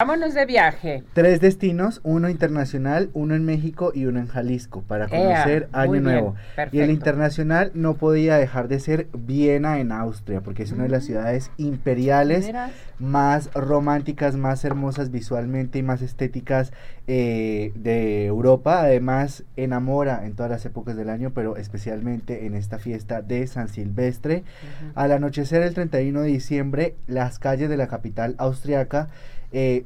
Vámonos de viaje. Tres destinos, uno internacional, uno en México y uno en Jalisco, para conocer Año Nuevo. y el internacional no podía dejar de ser Viena en Austria, porque es una de las mm. ciudades imperiales más románticas, más hermosas visualmente y más estéticas eh, de Europa. Además, enamora en todas las épocas del año, pero especialmente en esta fiesta de San Silvestre. Al anochecer el 31 de diciembre, las calles de la capital austriaca eh,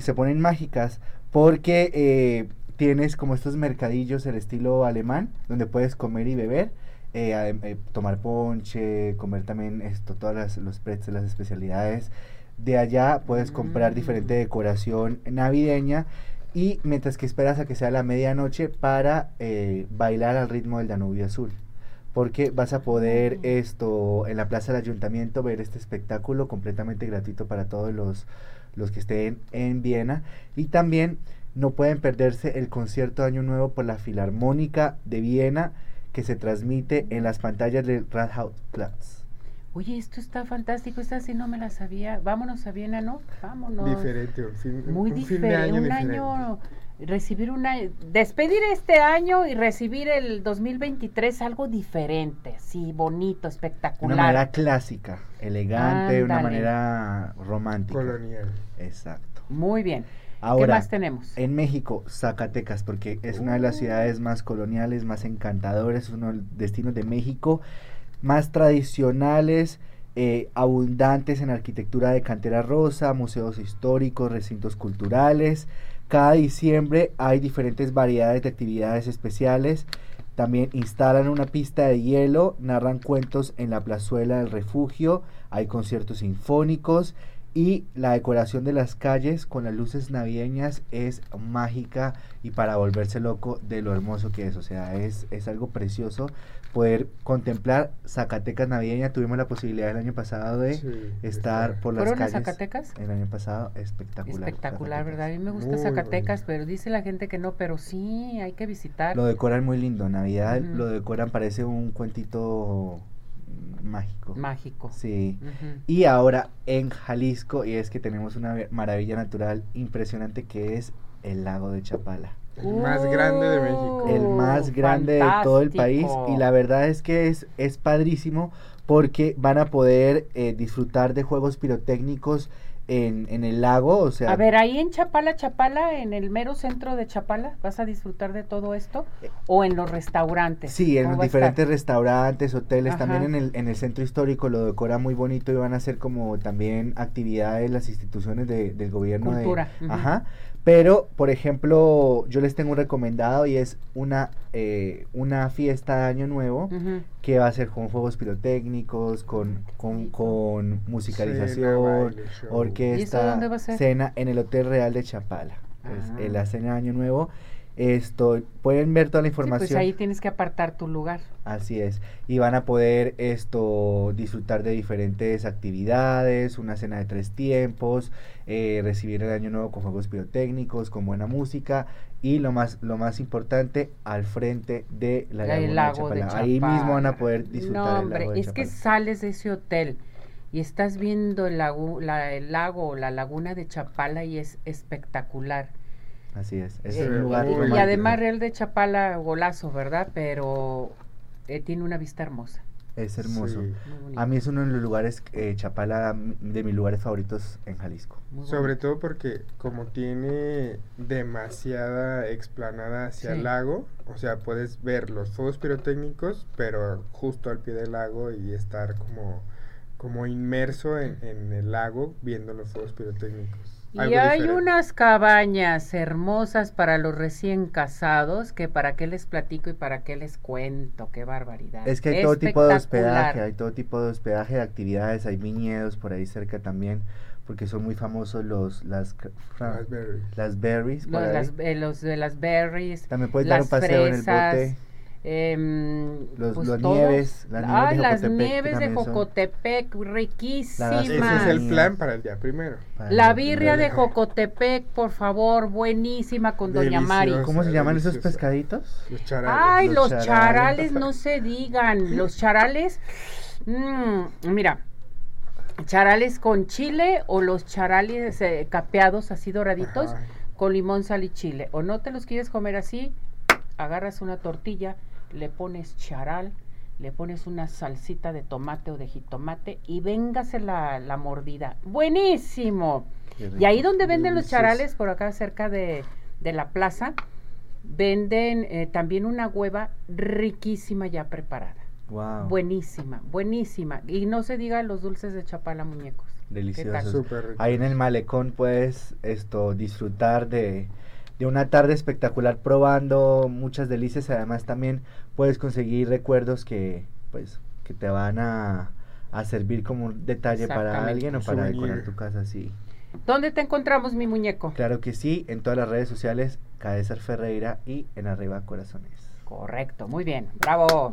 se ponen mágicas porque eh, tienes como estos mercadillos el estilo alemán donde puedes comer y beber. Eh, tomar ponche, comer también esto, todas los precios, las especialidades. De allá puedes comprar diferente mm. decoración navideña y mientras que esperas a que sea la medianoche para bailar al ritmo del Danubio Azul porque vas a poder esto en la plaza del ayuntamiento ver este espectáculo completamente gratuito para todos los los que estén en Viena. Y también no pueden perderse el concierto de Año Nuevo por la Filarmónica de Viena que se transmite en las pantallas del Rathausplatz. Oye, esto está fantástico, esta sí no me la sabía. Vámonos a Viena, ¿no? Vámonos. Diferente, Muy diferente, un año recibir una despedir este año y recibir el 2023 algo diferente, sí, bonito, espectacular. Una manera clásica, elegante, una manera romántica. Colonial. Exacto. Muy bien. Ahora, ¿Qué más tenemos? En México, Zacatecas, porque es una de las uh. ciudades más coloniales, más encantadoras, uno de los destinos de México más tradicionales, eh, abundantes en arquitectura de cantera rosa, museos históricos, recintos culturales, cada diciembre hay diferentes variedades de actividades especiales. También instalan una pista de hielo, narran cuentos en la plazuela del refugio, hay conciertos sinfónicos y la decoración de las calles con las luces navideñas es mágica y para volverse loco de lo hermoso que es. O sea, es, es algo precioso poder contemplar Zacatecas navideña. Tuvimos la posibilidad el año pasado de estar por las calles. Zacatecas? El año pasado, espectacular. Espectacular, ¿verdad? A mí me gusta Zacatecas, pero dice la gente que no, pero sí, hay que visitar. Lo decoran muy lindo, Navidad lo decoran, parece un cuentito mágico. Mágico. Sí. Y ahora en Jalisco, y es que tenemos una maravilla natural impresionante que es el lago de Chapala. El más grande de México. El más grande de todo el país. Y la verdad es que es, es padrísimo porque van a poder eh, disfrutar de juegos pirotécnicos en, en, el lago, o sea... A ver, ahí en Chapala, Chapala, en el mero centro de Chapala, ¿vas a disfrutar de todo esto? ¿O en los restaurantes? Sí, en los diferentes restaurantes, hoteles, también en el, en el centro histórico lo decora muy bonito y van a hacer como también actividades las instituciones de, del gobierno. Cultura. Ajá, pero, por ejemplo, yo les tengo un recomendado y es una, eh, una fiesta de Año Nuevo que va a ser con juegos pirotécnicos, con, con, con musicalización, orquesta, cena en el Hotel Real de Chapala. Es la cena de Año Nuevo esto pueden ver toda la información. Sí, pues ahí tienes que apartar tu lugar. Así es. Y van a poder esto disfrutar de diferentes actividades, una cena de tres tiempos, eh, recibir el año nuevo con juegos pirotécnicos, con buena música y lo más lo más importante al frente de la, lago de Chapala. Ahí mismo van a poder disfrutar. No, hombre, es que sales de ese hotel y estás viendo el lago, la, el lago o la laguna de Chapala y es espectacular Así es, es eh, lugar Y además Real de Chapala, golazo, ¿verdad? Pero eh, tiene una vista hermosa. Es hermoso. a mí es uno de los lugares, eh, Chapala, de mis lugares favoritos en Jalisco. Sobre todo porque como tiene demasiada explanada hacia el lago, o sea, puedes ver los fuegos pirotécnicos, pero justo al pie del lago y estar como, como inmerso en, en el lago viendo los fuegos pirotécnicos. Y hay unas cabañas hermosas para los recién casados que para qué les platico y para qué les cuento, qué barbaridad. Es que hay todo tipo de hospedaje, hay todo tipo de hospedaje, de actividades, hay viñedos por ahí cerca también, porque son muy famosos los las las berries, las berries los, eh, los de las berries. También puedes dar un paseo en el bote eh, los, pues nieves, las nieves, de, las nieves de Jocotepec, riquísimas. Ese es el plan para el día primero. la birria de Jocotepec, por favor, buenísima con Doña Mari. ¿Cómo se llaman esos pescaditos? Los charales. Ay, los, charales. no se digan. Los charales, mmm, mira, charales con chile o los charales eh, capeados así doraditos con limón, sal y chile. O no te los quieres comer así, agarras una tortilla, le pones charal, le pones una salsita de tomate o de jitomate y véngase la, la mordida. Buenísimo. Y ahí donde venden los charales, por acá cerca de, de la plaza, venden eh, también una hueva riquísima ya preparada. Wow. Buenísima, buenísima. Y no se diga los dulces de chapala muñecos. Deliciosos. Ahí en el malecón puedes esto disfrutar de, de una tarde espectacular probando muchas delicias. Además también puedes conseguir recuerdos que pues que te van a, a servir como un detalle para alguien o para decorar tu casa así. ¿Dónde te encontramos, mi muñeco? Claro que sí, en todas las redes sociales, Caesar Ferreira y en Arriba Corazones. Correcto, muy bien, bravo.